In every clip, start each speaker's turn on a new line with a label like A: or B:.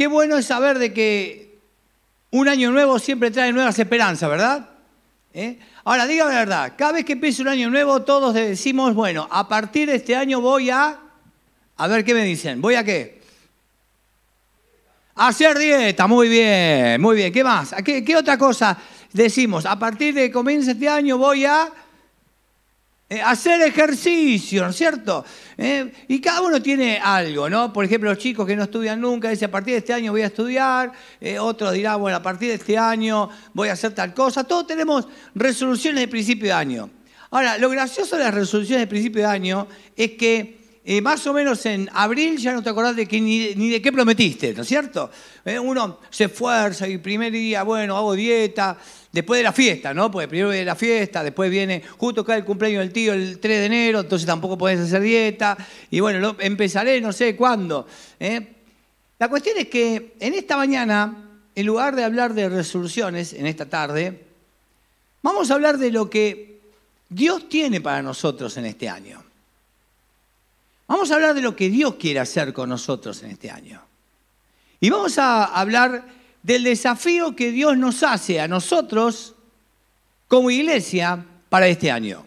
A: qué bueno es saber de que un año nuevo siempre trae nuevas esperanzas, ¿verdad? ¿Eh? Ahora, dígame la verdad, cada vez que empieza un año nuevo, todos decimos, bueno, a partir de este año voy a... A ver, ¿qué me dicen? ¿Voy a qué? hacer dieta, muy bien, muy bien. ¿Qué más? ¿Qué, qué otra cosa decimos? A partir de que comienza este año voy a eh, hacer ejercicio, ¿no es cierto? Eh, y cada uno tiene algo, ¿no? Por ejemplo, los chicos que no estudian nunca dicen, a partir de este año voy a estudiar, eh, otro dirá, bueno, a partir de este año voy a hacer tal cosa. Todos tenemos resoluciones de principio de año. Ahora, lo gracioso de las resoluciones de principio de año es que eh, más o menos en abril ya no te acordás de que, ni, de qué prometiste, ¿no es cierto? Uno se esfuerza y primer día, bueno, hago dieta, después de la fiesta, ¿no? Porque primero viene la fiesta, después viene justo cae el cumpleaños del tío el 3 de enero, entonces tampoco podés hacer dieta, y bueno, empezaré no sé cuándo. ¿eh? La cuestión es que en esta mañana, en lugar de hablar de resoluciones, en esta tarde, vamos a hablar de lo que Dios tiene para nosotros en este año. Vamos a hablar de lo que Dios quiere hacer con nosotros en este año. Y vamos a hablar del desafío que Dios nos hace a nosotros como iglesia para este año.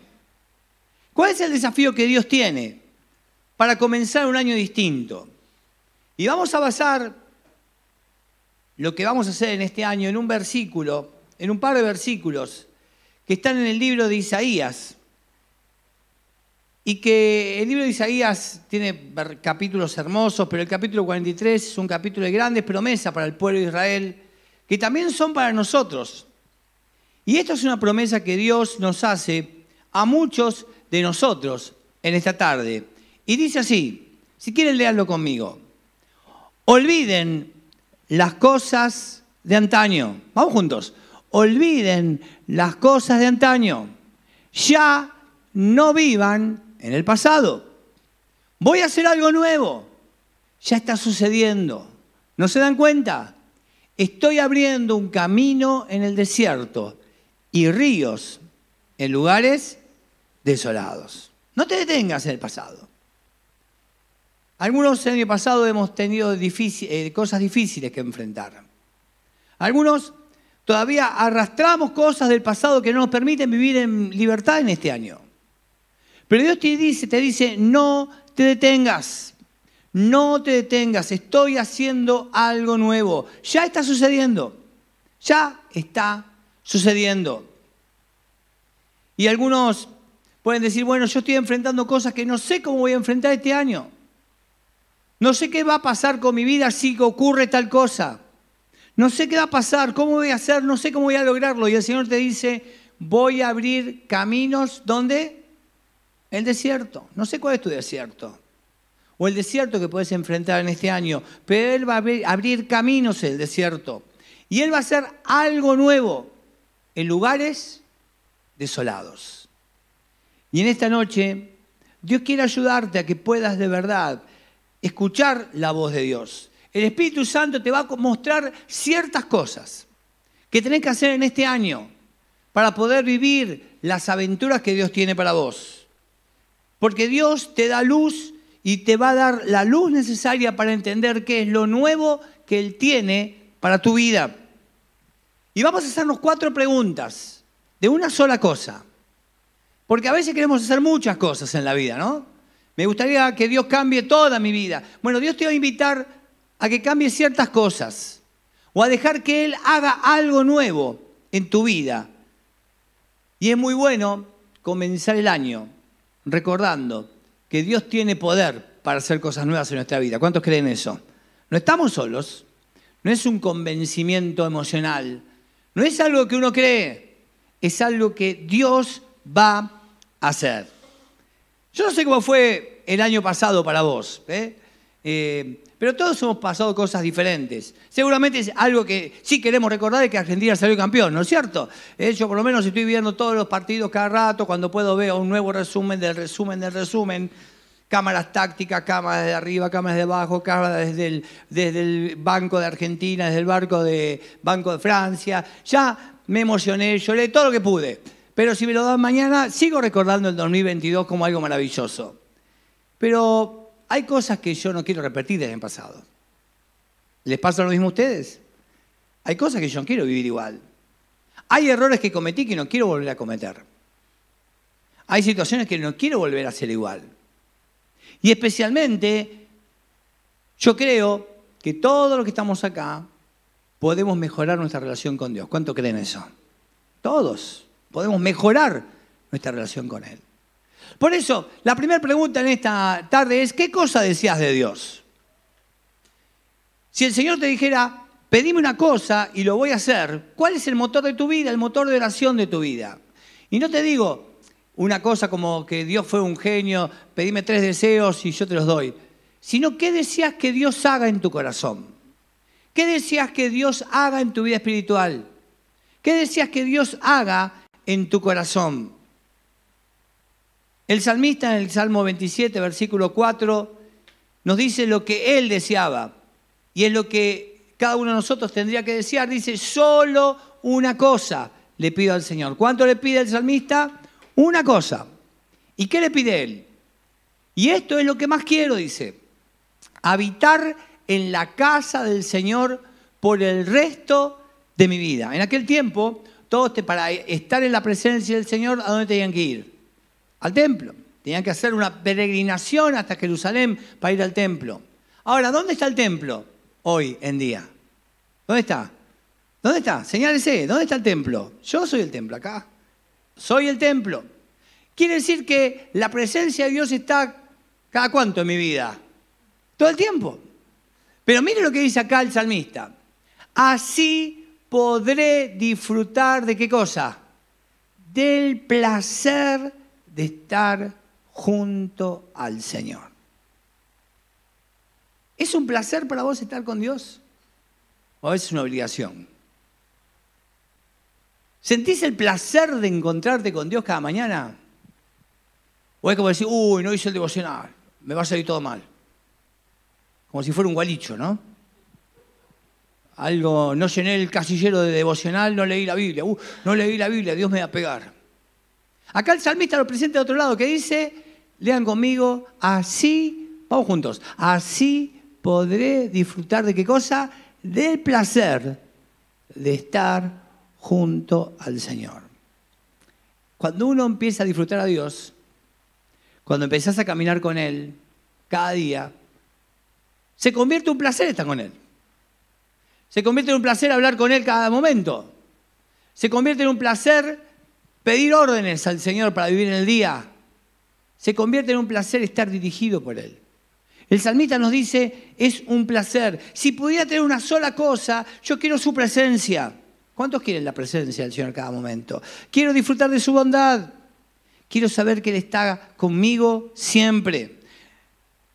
A: ¿Cuál es el desafío que Dios tiene para comenzar un año distinto? Y vamos a basar lo que vamos a hacer en este año en un versículo, en un par de versículos que están en el libro de Isaías, y que el libro de Isaías tiene capítulos hermosos, pero el capítulo 43 es un capítulo de grandes promesas para el pueblo de Israel, que también son para nosotros. Y esto es una promesa que Dios nos hace a muchos de nosotros en esta tarde. Y dice así, si quieren leerlo conmigo, olviden las cosas de antaño. Vamos juntos, olviden las cosas de antaño. Ya no vivan en el pasado. Voy a hacer algo nuevo. Ya está sucediendo. ¿No se dan cuenta? Estoy abriendo un camino en el desierto y ríos en lugares desolados. No te detengas en el pasado. Algunos el año pasado hemos tenido eh, cosas difíciles que enfrentar. Algunos todavía arrastramos cosas del pasado que no nos permiten vivir en libertad en este año. Pero Dios te dice, te dice, no te detengas, no te detengas, estoy haciendo algo nuevo. Ya está sucediendo, ya está sucediendo. Y algunos pueden decir, bueno, yo estoy enfrentando cosas que no sé cómo voy a enfrentar este año. No sé qué va a pasar con mi vida si ocurre tal cosa. No sé qué va a pasar, cómo voy a hacer, no sé cómo voy a lograrlo. Y el Señor te dice, voy a abrir caminos donde el desierto. No sé cuál es tu desierto. O el desierto que puedes enfrentar en este año. Pero Él va a abrir caminos en el desierto. Y Él va a hacer algo nuevo en lugares desolados. Y en esta noche, Dios quiere ayudarte a que puedas de verdad escuchar la voz de Dios. El Espíritu Santo te va a mostrar ciertas cosas que tenés que hacer en este año para poder vivir las aventuras que Dios tiene para vos. Porque Dios te da luz y te va a dar la luz necesaria para entender qué es lo nuevo que Él tiene para tu vida. Y vamos a hacernos cuatro preguntas de una sola cosa. Porque a veces queremos hacer muchas cosas en la vida, ¿no? Me gustaría que Dios cambie toda mi vida. Bueno, Dios te va a invitar a que cambie ciertas cosas o a dejar que Él haga algo nuevo en tu vida. Y es muy bueno comenzar el año recordando que Dios tiene poder para hacer cosas nuevas en nuestra vida. ¿Cuántos creen eso? No estamos solos, no es un convencimiento emocional, no es algo que uno cree, es algo que Dios va a hacer. Yo no sé cómo fue el año pasado para vos. ¿eh? Eh, pero todos hemos pasado cosas diferentes. Seguramente es algo que sí queremos recordar es que Argentina salió campeón, ¿no es cierto? Eh, yo por lo menos estoy viendo todos los partidos cada rato, cuando puedo veo un nuevo resumen del resumen del resumen. Cámaras tácticas, cámaras de arriba, cámaras de abajo, cámaras desde el, desde el Banco de Argentina, desde el barco de, Banco de Francia. Ya me emocioné, lloré todo lo que pude. Pero si me lo dan mañana, sigo recordando el 2022 como algo maravilloso. Pero hay cosas que yo no quiero repetir del pasado. ¿Les pasa lo mismo a ustedes? Hay cosas que yo no quiero vivir igual. Hay errores que cometí que no quiero volver a cometer. Hay situaciones que no quiero volver a hacer igual. Y especialmente, yo creo que todos los que estamos acá podemos mejorar nuestra relación con Dios. ¿Cuánto creen eso? Todos podemos mejorar nuestra relación con Él. Por eso, la primera pregunta en esta tarde es, ¿qué cosa deseas de Dios? Si el Señor te dijera, pedime una cosa y lo voy a hacer, ¿cuál es el motor de tu vida, el motor de oración de tu vida? Y no te digo una cosa como que Dios fue un genio, pedime tres deseos y yo te los doy, sino qué deseas que Dios haga en tu corazón. ¿Qué deseas que Dios haga en tu vida espiritual? ¿Qué deseas que Dios haga en tu corazón? El salmista en el Salmo 27, versículo 4, nos dice lo que él deseaba. Y es lo que cada uno de nosotros tendría que desear. Dice, solo una cosa le pido al Señor. ¿Cuánto le pide el salmista? Una cosa. ¿Y qué le pide él? Y esto es lo que más quiero, dice. Habitar en la casa del Señor por el resto de mi vida. En aquel tiempo, todos para estar en la presencia del Señor, ¿a dónde tenían que ir? Al templo. Tenían que hacer una peregrinación hasta Jerusalén para ir al templo. Ahora, ¿dónde está el templo hoy en día? ¿Dónde está? ¿Dónde está? Señálese, ¿dónde está el templo? Yo soy el templo acá. Soy el templo. Quiere decir que la presencia de Dios está cada cuánto en mi vida? Todo el tiempo. Pero mire lo que dice acá el salmista. Así podré disfrutar de qué cosa? Del placer de estar junto al Señor. ¿Es un placer para vos estar con Dios? ¿O es una obligación? ¿Sentís el placer de encontrarte con Dios cada mañana? ¿O es como decir, uy, no hice el devocional, me va a salir todo mal? Como si fuera un gualicho, ¿no? Algo, no llené el casillero de devocional, no leí la Biblia, uh, no leí la Biblia, Dios me va a pegar. Acá el salmista lo presenta de otro lado, que dice, lean conmigo, así, vamos juntos, así podré disfrutar de qué cosa? Del placer de estar junto al Señor. Cuando uno empieza a disfrutar a Dios, cuando empezás a caminar con Él cada día, se convierte en un placer estar con Él. Se convierte en un placer hablar con Él cada momento. Se convierte en un placer pedir órdenes al Señor para vivir en el día. Se convierte en un placer estar dirigido por Él. El salmista nos dice, es un placer. Si pudiera tener una sola cosa, yo quiero su presencia. ¿Cuántos quieren la presencia del Señor cada momento? Quiero disfrutar de su bondad. Quiero saber que Él está conmigo siempre.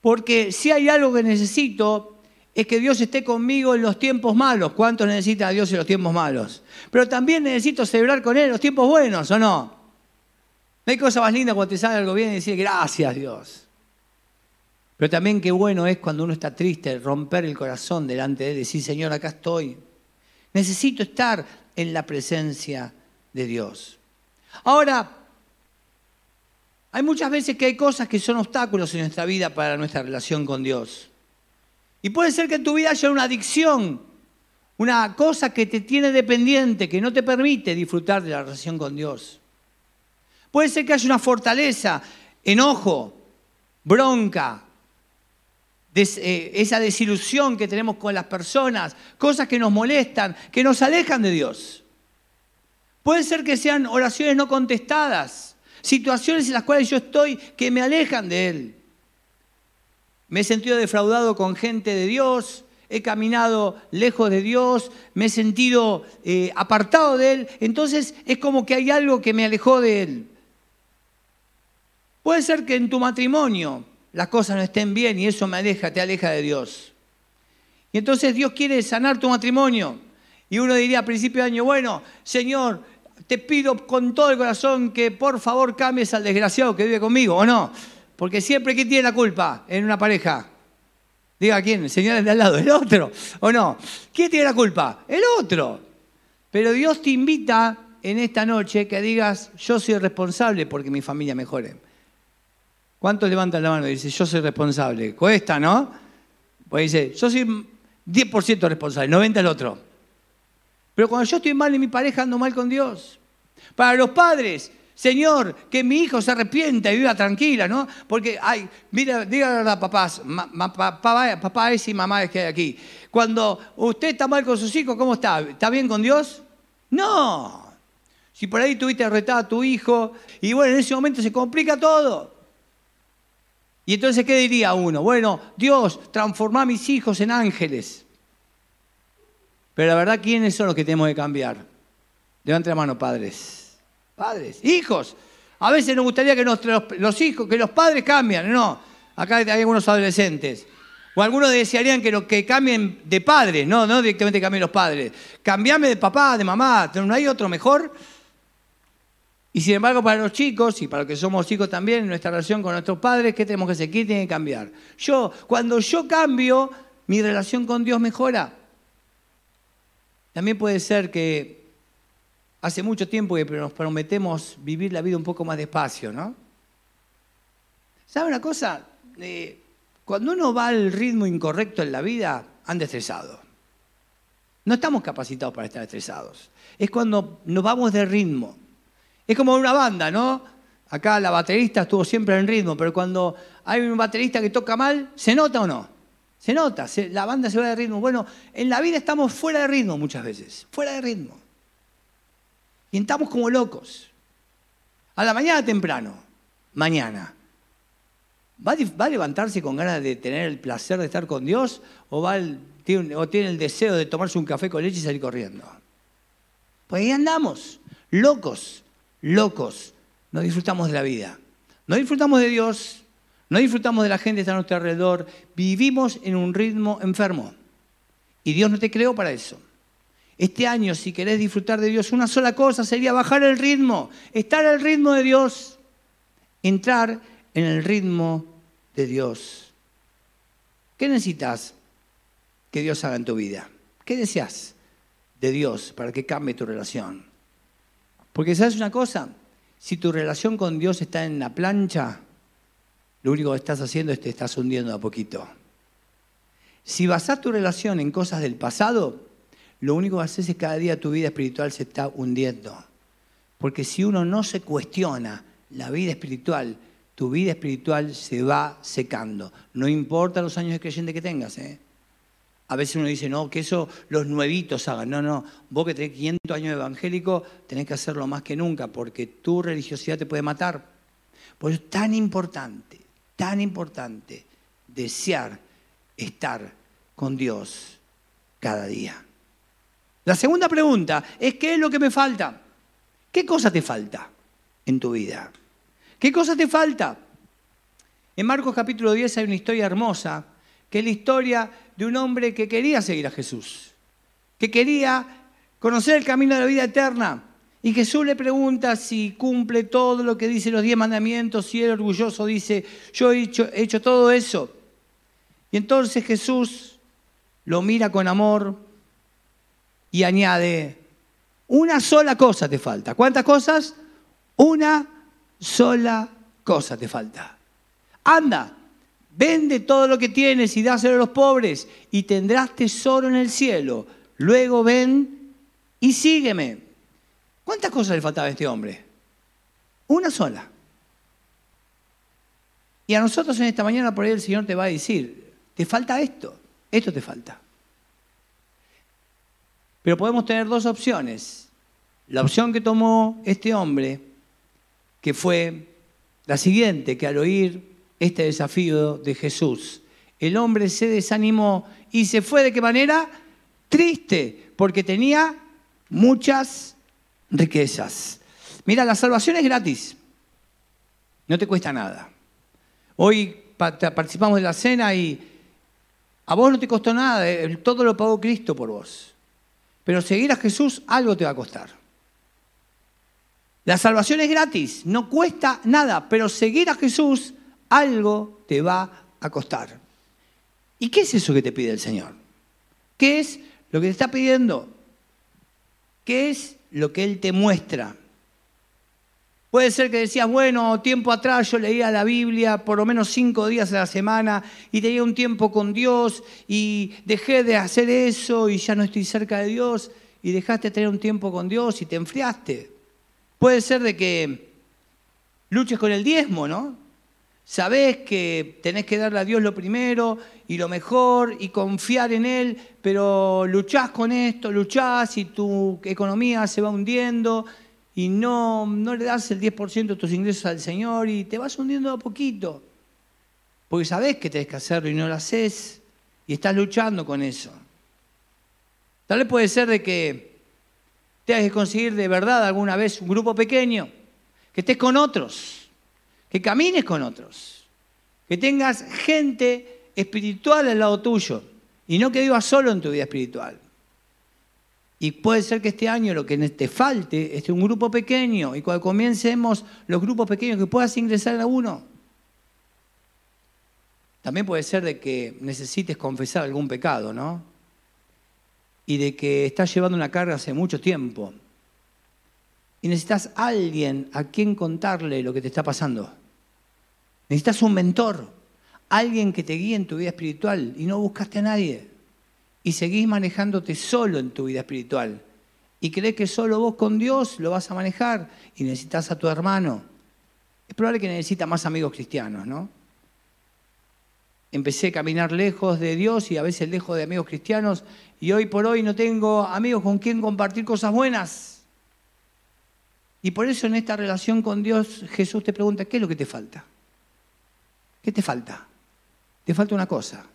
A: Porque si hay algo que necesito, es que Dios esté conmigo en los tiempos malos. ¿Cuántos necesita a Dios en los tiempos malos? Pero también necesito celebrar con Él en los tiempos buenos, ¿o no? No hay cosa más linda cuando te sale algo bien y decir gracias Dios. Pero también qué bueno es cuando uno está triste, romper el corazón delante de Él y decir, Señor, acá estoy. Necesito estar en la presencia de Dios. Ahora, hay muchas veces que hay cosas que son obstáculos en nuestra vida para nuestra relación con Dios. Y puede ser que en tu vida haya una adicción, una cosa que te tiene dependiente, que no te permite disfrutar de la relación con Dios. Puede ser que haya una fortaleza, enojo, bronca, eh, esa desilusión que tenemos con las personas, cosas que nos molestan, que nos alejan de Dios. Puede ser que sean oraciones no contestadas, situaciones en las cuales yo estoy que me alejan de Él. Me he sentido defraudado con gente de Dios, he caminado lejos de Dios, me he sentido eh, apartado de Él, entonces es como que hay algo que me alejó de Él. Puede ser que en tu matrimonio las cosas no estén bien y eso me aleja, te aleja de Dios. Y entonces Dios quiere sanar tu matrimonio. Y uno diría a principio de año, bueno, Señor, te pido con todo el corazón que por favor cambies al desgraciado que vive conmigo, ¿o no? Porque siempre, ¿quién tiene la culpa en una pareja? Diga quién, el señor de al lado, el otro, ¿o no? ¿Quién tiene la culpa? El otro. Pero Dios te invita en esta noche que digas, yo soy responsable porque mi familia mejore. ¿Cuántos levantan la mano y dicen, yo soy responsable? Cuesta, ¿no? Pues dice, yo soy 10% responsable, 90% el otro. Pero cuando yo estoy mal y mi pareja ando mal con Dios. Para los padres, Señor, que mi hijo se arrepienta y viva tranquila, ¿no? Porque, ay, mira, diga la verdad, papás, papá, papá es y mamá es que hay aquí. Cuando usted está mal con sus hijos, ¿cómo está? ¿Está bien con Dios? No. Si por ahí tuviste retado a tu hijo, y bueno, en ese momento se complica todo. Y entonces, ¿qué diría uno? Bueno, Dios, transforma a mis hijos en ángeles. Pero la verdad, ¿quiénes son los que tenemos que cambiar? Levante la mano, padres. Padres, hijos. A veces nos gustaría que los, hijos, que los padres cambien. No, acá hay algunos adolescentes. O algunos desearían que, que cambien de padres, no, no directamente cambien los padres. Cambiame de papá, de mamá, ¿no hay otro mejor? Y sin embargo, para los chicos, y para los que somos chicos también, nuestra relación con nuestros padres, ¿qué tenemos que hacer? ¿Qué tiene que cambiar? Yo, cuando yo cambio, mi relación con Dios mejora. También puede ser que Hace mucho tiempo que nos prometemos vivir la vida un poco más despacio, ¿no? ¿Sabe una cosa? Eh, cuando uno va al ritmo incorrecto en la vida, anda estresado. No estamos capacitados para estar estresados. Es cuando nos vamos de ritmo. Es como una banda, ¿no? Acá la baterista estuvo siempre en ritmo, pero cuando hay un baterista que toca mal, ¿se nota o no? Se nota, la banda se va de ritmo. Bueno, en la vida estamos fuera de ritmo muchas veces, fuera de ritmo. Y estamos como locos. A la mañana temprano, mañana. ¿Va a, levantarse con ganas de tener el placer de estar con Dios o, va tiene, o tiene el deseo de tomarse un café con leche y salir corriendo? Pues ahí andamos, locos, locos. No disfrutamos de la vida. No disfrutamos de Dios, no disfrutamos de la gente que está a nuestro alrededor. Vivimos en un ritmo enfermo. Y Dios no te creó para eso. Este año, si querés disfrutar de Dios, una sola cosa sería bajar el ritmo, estar al ritmo de Dios, entrar en el ritmo de Dios. ¿Qué necesitas que Dios haga en tu vida? ¿Qué deseas de Dios para que cambie tu relación? Porque sabes una cosa, si tu relación con Dios está en la plancha, lo único que estás haciendo es te estás hundiendo a poquito. Si basás tu relación en cosas del pasado, lo único que haces es cada día tu vida espiritual se está hundiendo. Porque si uno no se cuestiona la vida espiritual, tu vida espiritual se va secando. No importa los años de creyente que tengas. ¿eh? A veces uno dice, no, que eso los nuevitos hagan. No, no, vos que tenés 500 años evangélico, tenés que hacerlo más que nunca, porque tu religiosidad te puede matar. Por eso es tan importante, tan importante desear estar con Dios cada día. La segunda pregunta es, ¿qué es lo que me falta? ¿Qué cosa te falta en tu vida? ¿Qué cosa te falta? En Marcos capítulo 10 hay una historia hermosa, que es la historia de un hombre que quería seguir a Jesús, que quería conocer el camino de la vida eterna. Y Jesús le pregunta si cumple todo lo que dice los diez mandamientos, y él orgulloso dice, yo he hecho, he hecho todo eso. Y entonces Jesús lo mira con amor, y añade, una sola cosa te falta. ¿Cuántas cosas? Una sola cosa te falta. Anda, vende todo lo que tienes y dáselo a los pobres y tendrás tesoro en el cielo. Luego ven y sígueme. ¿Cuántas cosas le faltaba a este hombre? Una sola. Y a nosotros en esta mañana por ahí el Señor te va a decir, te falta esto, esto te falta. Pero podemos tener dos opciones. La opción que tomó este hombre, que fue la siguiente, que al oír este desafío de Jesús, el hombre se desanimó y se fue de qué manera? Triste, porque tenía muchas riquezas. Mira, la salvación es gratis, no te cuesta nada. Hoy participamos de la cena y a vos no te costó nada, eh, todo lo pagó Cristo por vos. Pero seguir a Jesús algo te va a costar. La salvación es gratis, no cuesta nada, pero seguir a Jesús algo te va a costar. ¿Y qué es eso que te pide el Señor? ¿Qué es lo que te está pidiendo? ¿Qué es lo que Él te muestra? Puede ser que decías, bueno, tiempo atrás yo leía la Biblia por lo menos cinco días a la semana y tenía un tiempo con Dios y dejé de hacer eso y ya no estoy cerca de Dios y dejaste de tener un tiempo con Dios y te enfriaste. Puede ser de que luches con el diezmo, ¿no? Sabés que tenés que darle a Dios lo primero y lo mejor y confiar en Él, pero luchás con esto, luchás y tu economía se va hundiendo y no, no le das el 10% de tus ingresos al Señor y te vas hundiendo a poquito. Porque sabés que tenés que hacerlo y no lo haces y estás luchando con eso. Tal vez puede ser de que tengas que conseguir de verdad alguna vez un grupo pequeño, que estés con otros, que camines con otros, que tengas gente espiritual al lado tuyo y no que vivas solo en tu vida espiritual. Y puede ser que este año lo que te falte es un grupo pequeño y cuando comiencemos los grupos pequeños que puedas ingresar a uno. También puede ser de que necesites confesar algún pecado, ¿no? Y de que estás llevando una carga hace mucho tiempo. Y necesitas alguien a quien contarle lo que te está pasando. Necesitas un mentor, alguien que te guíe en tu vida espiritual y no buscaste a nadie y seguís manejándote solo en tu vida espiritual y crees que solo vos con Dios lo vas a manejar y necesitas a tu hermano, es probable que necesita más amigos cristianos, ¿no? Empecé a caminar lejos de Dios y a veces lejos de amigos cristianos y hoy por hoy no tengo amigos con quien compartir cosas buenas. Y por eso en esta relación con Dios Jesús te pregunta, ¿qué es lo que te falta? ¿Qué te falta? Te falta una cosa.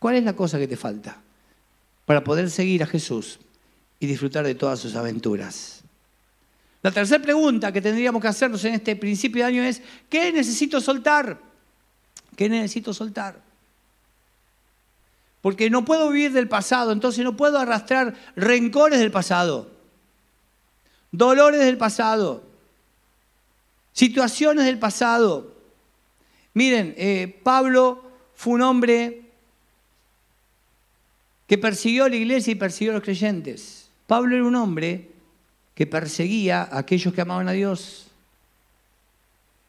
A: ¿Cuál es la cosa que te falta? Para poder seguir a Jesús y disfrutar de todas sus aventuras. La tercera pregunta que tendríamos que hacernos en este principio de año es, ¿qué necesito soltar? ¿Qué necesito soltar? Porque no puedo vivir del pasado, entonces no puedo arrastrar rencores del pasado, dolores del pasado, situaciones del pasado. Miren, eh, Pablo fue un hombre que persiguió a la iglesia y persiguió a los creyentes. Pablo era un hombre que perseguía a aquellos que amaban a Dios.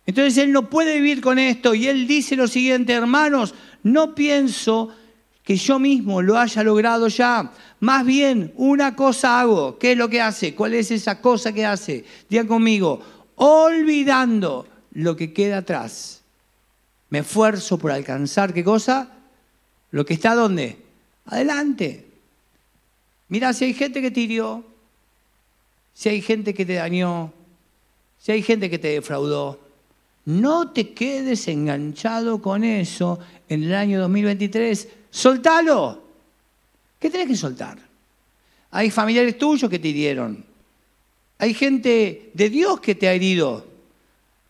A: Entonces él no puede vivir con esto y él dice lo siguiente, hermanos, no pienso que yo mismo lo haya logrado ya. Más bien, una cosa hago. ¿Qué es lo que hace? ¿Cuál es esa cosa que hace? Digan conmigo, olvidando lo que queda atrás. Me esfuerzo por alcanzar, ¿qué cosa? Lo que está donde? Adelante. Mira, si hay gente que te hirió, si hay gente que te dañó, si hay gente que te defraudó, no te quedes enganchado con eso en el año 2023. Soltalo. ¿Qué tenés que soltar? Hay familiares tuyos que te hirieron. Hay gente de Dios que te ha herido.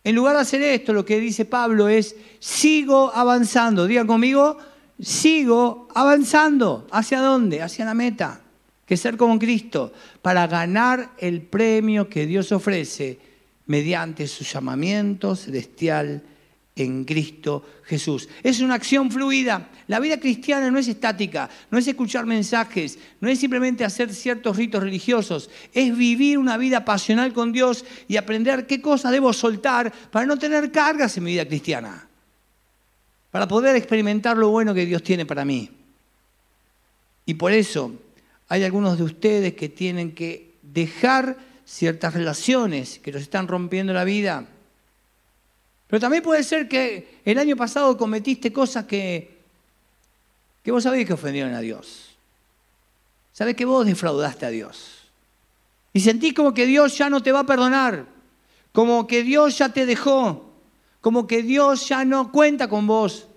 A: En lugar de hacer esto, lo que dice Pablo es, sigo avanzando. Digan conmigo, sigo avanzando. ¿Hacia dónde? Hacia la meta, que es ser como Cristo, para ganar el premio que Dios ofrece mediante su llamamiento celestial en Cristo Jesús. Es una acción fluida. La vida cristiana no es estática, no es escuchar mensajes, no es simplemente hacer ciertos ritos religiosos, es vivir una vida pasional con Dios y aprender qué cosas debo soltar para no tener cargas en mi vida cristiana para poder experimentar lo bueno que Dios tiene para mí. Y por eso hay algunos de ustedes que tienen que dejar ciertas relaciones que los están rompiendo la vida. Pero también puede ser que el año pasado cometiste cosas que, que vos sabés que ofendieron a Dios. Sabés que vos defraudaste a Dios. Y sentís como que Dios ya no te va a perdonar, como que Dios ya te dejó, como que Dios ya no cuenta con vos.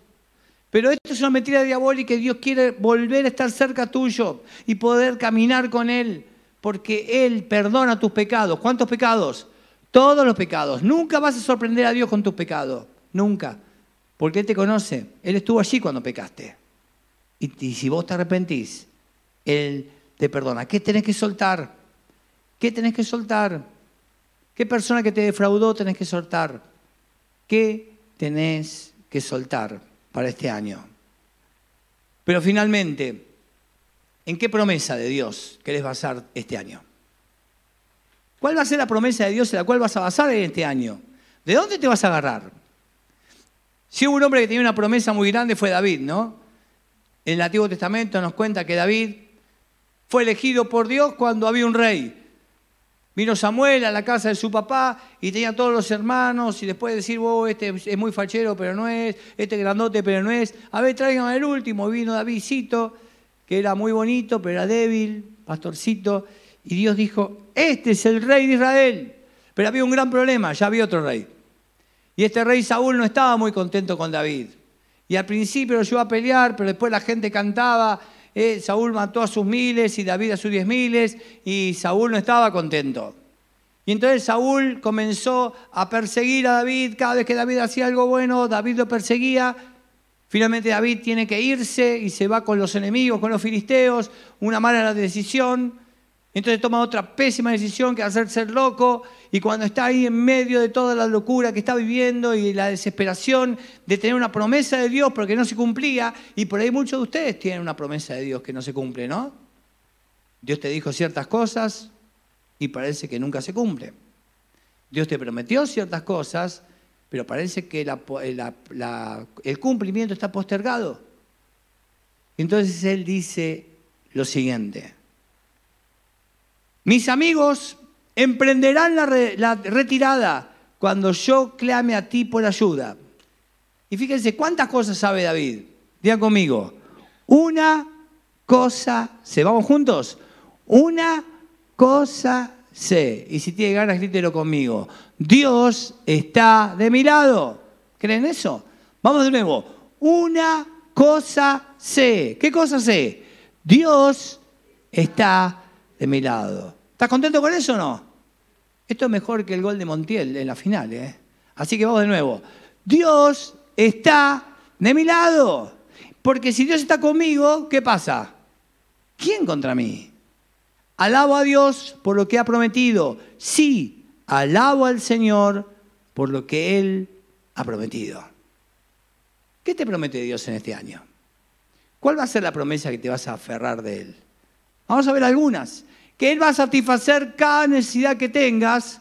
A: Pero esto es una mentira diabólica y Dios quiere volver a estar cerca tuyo y poder caminar con Él, porque Él perdona tus pecados. ¿Cuántos pecados? Todos los pecados. Nunca vas a sorprender a Dios con tus pecados. Nunca. Porque Él te conoce. Él estuvo allí cuando pecaste. Y, y si vos te arrepentís, Él te perdona. ¿Qué tenés que soltar? ¿Qué tenés que soltar? ¿Qué persona que te defraudó tenés que soltar? ¿Qué tenés que soltar para este año? Pero finalmente, ¿en qué promesa de Dios querés basar este año? ¿Cuál va a ser la promesa de Dios en la cual vas a basar en este año? ¿De dónde te vas a agarrar? Si hubo un hombre que tenía una promesa muy grande fue David, ¿no? En el Antiguo Testamento nos cuenta que David fue elegido por Dios cuando había un rey. Vino Samuel a la casa de su papá y tenía todos los hermanos y después de decir, oh, este es muy fachero, pero no es, este grandote, pero no es. A ver, traigan el último. Vino Davidcito, que era muy bonito, pero era débil, pastorcito. Y Dios dijo, este es el rey de Israel. Pero había un gran problema, ya había otro rey. Y este rey Saúl no estaba muy contento con David. Y al principio lo llevó a pelear, pero después la gente cantaba eh, Saúl mató a sus miles y David a sus diez miles y Saúl no estaba contento. Y entonces Saúl comenzó a perseguir a David. Cada vez que David hacía algo bueno, David lo perseguía. Finalmente David tiene que irse y se va con los enemigos, con los filisteos. Una mala decisión. Entonces toma otra pésima decisión que hacer ser loco y cuando está ahí en medio de toda la locura que está viviendo y la desesperación de tener una promesa de Dios porque no se cumplía, y por ahí muchos de ustedes tienen una promesa de Dios que no se cumple, ¿no? Dios te dijo ciertas cosas y parece que nunca se cumple. Dios te prometió ciertas cosas, pero parece que el cumplimiento está postergado. Entonces Él dice lo siguiente. Mis amigos emprenderán la, retirada cuando yo clame a ti por ayuda. Y fíjense cuántas cosas sabe David. Digan conmigo, una cosa sé. ¿Vamos juntos? Una cosa sé. Y si tiene ganas, grítelo conmigo. Dios está de mi lado. ¿Creen eso? Vamos de nuevo. Una cosa sé. ¿Qué cosa sé? Dios está de mi lado. ¿Estás contento con eso o no? Esto es mejor que el gol de Montiel en la final. ¿eh? Así que vamos de nuevo. Dios está de mi lado. Porque si Dios está conmigo, ¿qué pasa? ¿Quién contra mí? Alabo a Dios por lo que ha prometido. Sí, alabo al Señor por lo que Él ha prometido. ¿Qué te promete Dios en este año? ¿Cuál va a ser la promesa que te vas a aferrar de Él? Vamos a ver algunas. Que Él va a satisfacer cada necesidad que tengas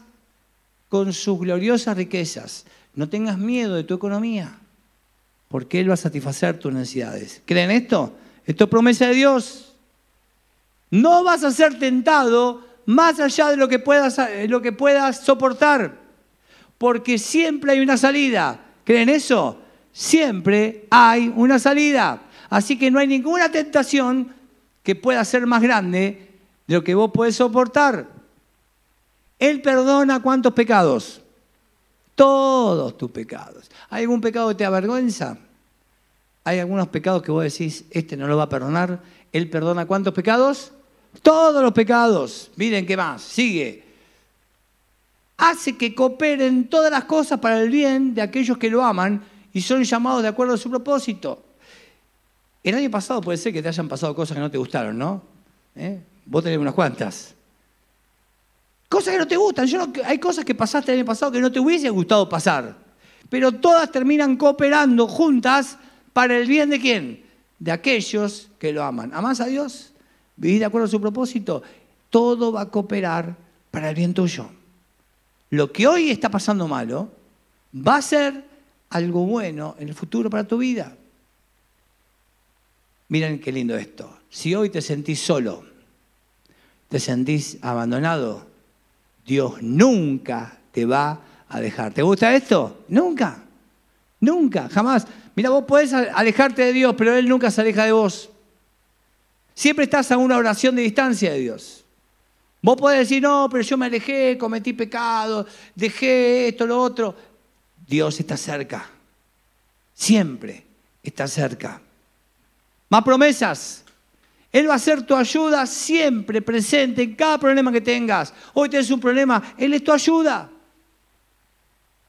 A: con sus gloriosas riquezas. No tengas miedo de tu economía, porque Él va a satisfacer tus necesidades. ¿Creen esto? Esto es promesa de Dios. No vas a ser tentado más allá de lo que puedas, lo que puedas soportar, porque siempre hay una salida. ¿Creen eso? Siempre hay una salida. Así que no hay ninguna tentación que pueda ser más grande de lo que vos podés soportar. Él perdona cuántos pecados? Todos tus pecados. ¿Hay algún pecado que te avergüenza? ¿Hay algunos pecados que vos decís, este no lo va a perdonar? ¿Él perdona cuántos pecados? Todos los pecados. Miren qué más. Sigue. Hace que cooperen todas las cosas para el bien de aquellos que lo aman y son llamados de acuerdo a su propósito. El año pasado puede ser que te hayan pasado cosas que no te gustaron, ¿no? ¿Eh? Vos tenés unas cuantas. Cosas que no te gustan. Hay cosas que pasaste el año pasado que no te hubiese gustado pasar. Pero todas terminan cooperando juntas para el bien de quién? De aquellos que lo aman. ¿Amás a Dios? ¿Vivís de acuerdo a su propósito? Todo va a cooperar para el bien tuyo. Lo que hoy está pasando malo va a ser algo bueno en el futuro para tu vida. Miren qué lindo esto. Si hoy te sentís solo, te sentís abandonado, Dios nunca te va a dejar. ¿Te gusta esto? Nunca. Nunca, jamás. Mira, vos podés alejarte de Dios, pero Él nunca se aleja de vos. Siempre estás a una oración de distancia de Dios. Vos podés decir, no, pero yo me alejé, cometí pecado, dejé esto, lo otro. Dios está cerca. Siempre está cerca. Más promesas. Él va a ser tu ayuda siempre presente en cada problema que tengas. Hoy tienes un problema, Él es tu ayuda.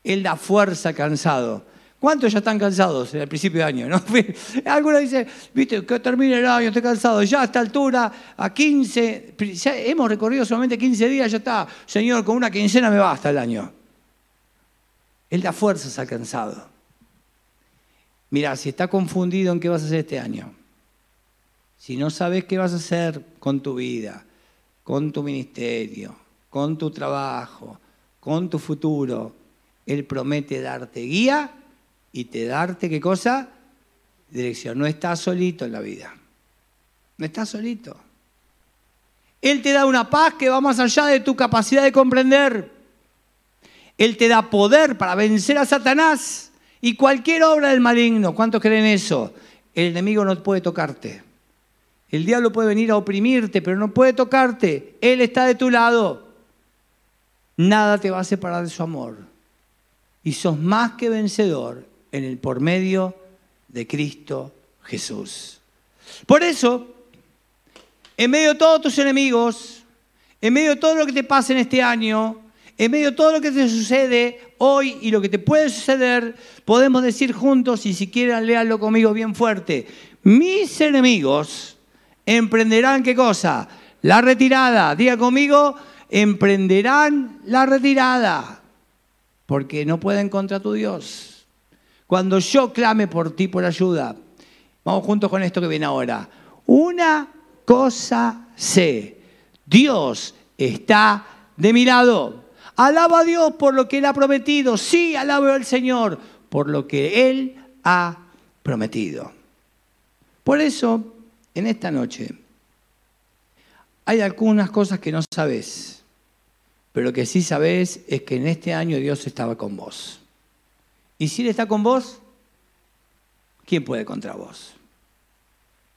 A: Él da fuerza cansado. ¿Cuántos ya están cansados el principio de año? ¿no? Algunos dicen, viste, que termine el año, estoy cansado. Ya a esta altura, a 15, ya hemos recorrido solamente 15 días, ya está. Señor, con una quincena me basta el año. Él da fuerzas al cansado. Mira, si está confundido en qué vas a hacer este año, si no sabes qué vas a hacer con tu vida, con tu ministerio, con tu trabajo, con tu futuro. Él promete darte guía y te darte qué cosa? Dirección. No estás solito en la vida. No estás solito. Él te da una paz que va más allá de tu capacidad de comprender. Él te da poder para vencer a Satanás y cualquier obra del maligno. ¿Cuántos creen eso? El enemigo no puede tocarte. El diablo puede venir a oprimirte, pero no puede tocarte. Él está de tu lado. Nada te va a separar de su amor. Y sos más que vencedor en el por medio de Cristo Jesús. Por eso, en medio de todos tus enemigos, en medio de todo lo que te pasa en este año, en medio de todo lo que te sucede hoy y lo que te puede suceder, podemos decir juntos, y si quieren léanlo conmigo bien fuerte, mis enemigos emprenderán qué cosa? La retirada. Diga conmigo, emprenderán la retirada, porque no pueden contra tu Dios. Cuando yo clame por ti por ayuda, vamos juntos con esto que viene ahora. Una cosa sé, Dios está de mi lado. Alaba a Dios por lo que Él ha prometido. Sí, alabo al Señor por lo que Él ha prometido. Por eso, en esta noche, hay algunas cosas que no sabes, pero lo que sí sabes es que en este año Dios estaba con vos. Y si Él está con vos, ¿quién puede contra vos?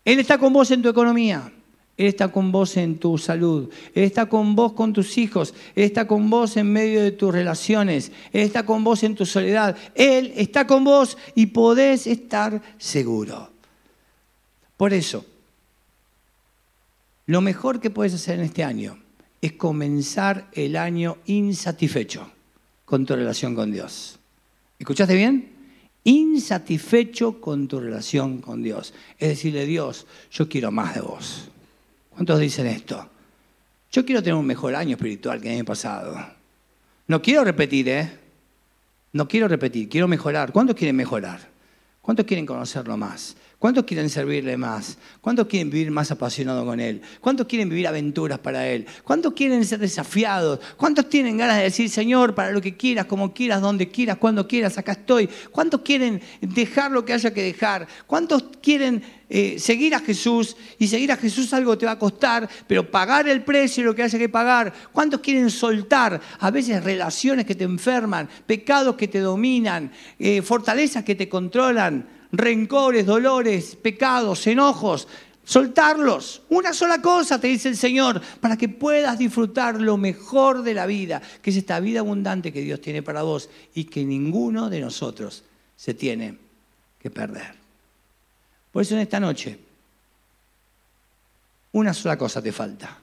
A: Él está con vos en tu economía. Él está con vos en tu salud. Él está con vos con tus hijos. Él está con vos en medio de tus relaciones. Él está con vos en tu soledad. Él está con vos y podés estar seguro. Por eso, lo mejor que puedes hacer en este año es comenzar el año insatisfecho con tu relación con Dios. ¿Escuchaste bien? insatisfecho con tu relación con Dios. Es decirle, Dios, yo quiero más de vos. ¿Cuántos dicen esto? Yo quiero tener un mejor año espiritual que el año pasado. No quiero repetir, ¿eh? No quiero repetir, quiero mejorar. ¿Cuántos quieren mejorar? ¿Cuántos quieren conocerlo más? ¿Cuántos quieren servirle más? ¿Cuántos quieren vivir más apasionado con Él? ¿Cuántos quieren vivir aventuras para Él? ¿Cuántos quieren ser desafiados? ¿Cuántos tienen ganas de decir, Señor, para lo que quieras, como quieras, donde quieras, cuando quieras, acá estoy? ¿Cuántos quieren dejar lo que haya que dejar? ¿Cuántos quieren eh, seguir a Jesús y seguir a Jesús algo te va a costar, pero pagar el precio lo que haya que pagar. ¿Cuántos quieren soltar a veces relaciones que te enferman, pecados que te dominan, eh, fortalezas que te controlan? rencores, dolores, pecados, enojos, soltarlos. Una sola cosa, te dice el Señor, para que puedas disfrutar lo mejor de la vida, que es esta vida abundante que Dios tiene para vos y que ninguno de nosotros se tiene que perder. Por eso en esta noche, una sola cosa te falta.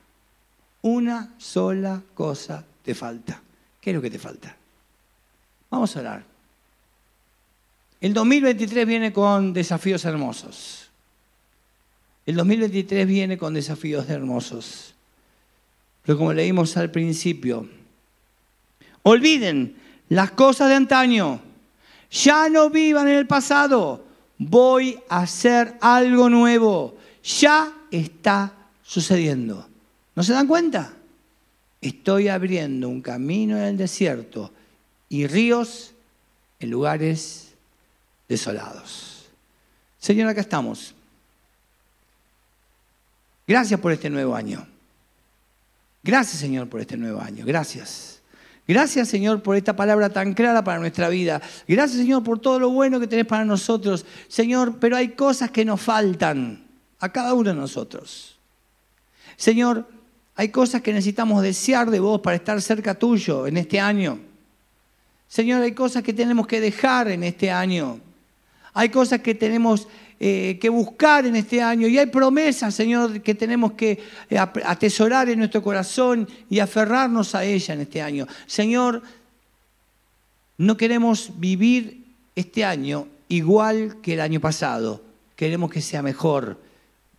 A: Una sola cosa te falta. ¿Qué es lo que te falta? Vamos a orar. El 2023 viene con desafíos hermosos. El 2023 viene con desafíos hermosos. Pero como leímos al principio, olviden las cosas de antaño. Ya no vivan en el pasado. Voy a hacer algo nuevo. Ya está sucediendo. ¿No se dan cuenta? Estoy abriendo un camino en el desierto y ríos en lugares desolados. Señor, acá estamos. Gracias por este nuevo año. Gracias, Señor, por este nuevo año. Gracias. Gracias, Señor, por esta palabra tan clara para nuestra vida. Gracias, Señor, por todo lo bueno que tenés para nosotros. Señor, pero hay cosas que nos faltan a cada uno de nosotros. Señor, hay cosas que necesitamos desear de vos para estar cerca tuyo en este año. Señor, hay cosas que tenemos que dejar en este año. Hay cosas que tenemos eh, que buscar en este año y hay promesas, Señor, que tenemos que eh, atesorar en nuestro corazón y aferrarnos a ella en este año. Señor, no queremos vivir este año igual que el año pasado. Queremos que sea mejor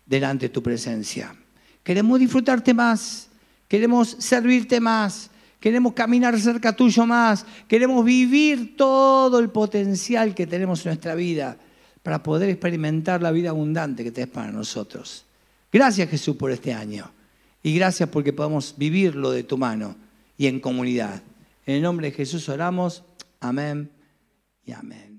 A: delante de tu presencia. Queremos disfrutarte más. Queremos servirte más. Queremos caminar cerca tuyo más. Queremos vivir todo el potencial que tenemos en nuestra vida para poder experimentar la vida abundante que tenés para nosotros. Gracias Jesús por este año. Y gracias porque podemos vivirlo de tu mano y en comunidad. En el nombre de Jesús oramos. Amén y amén.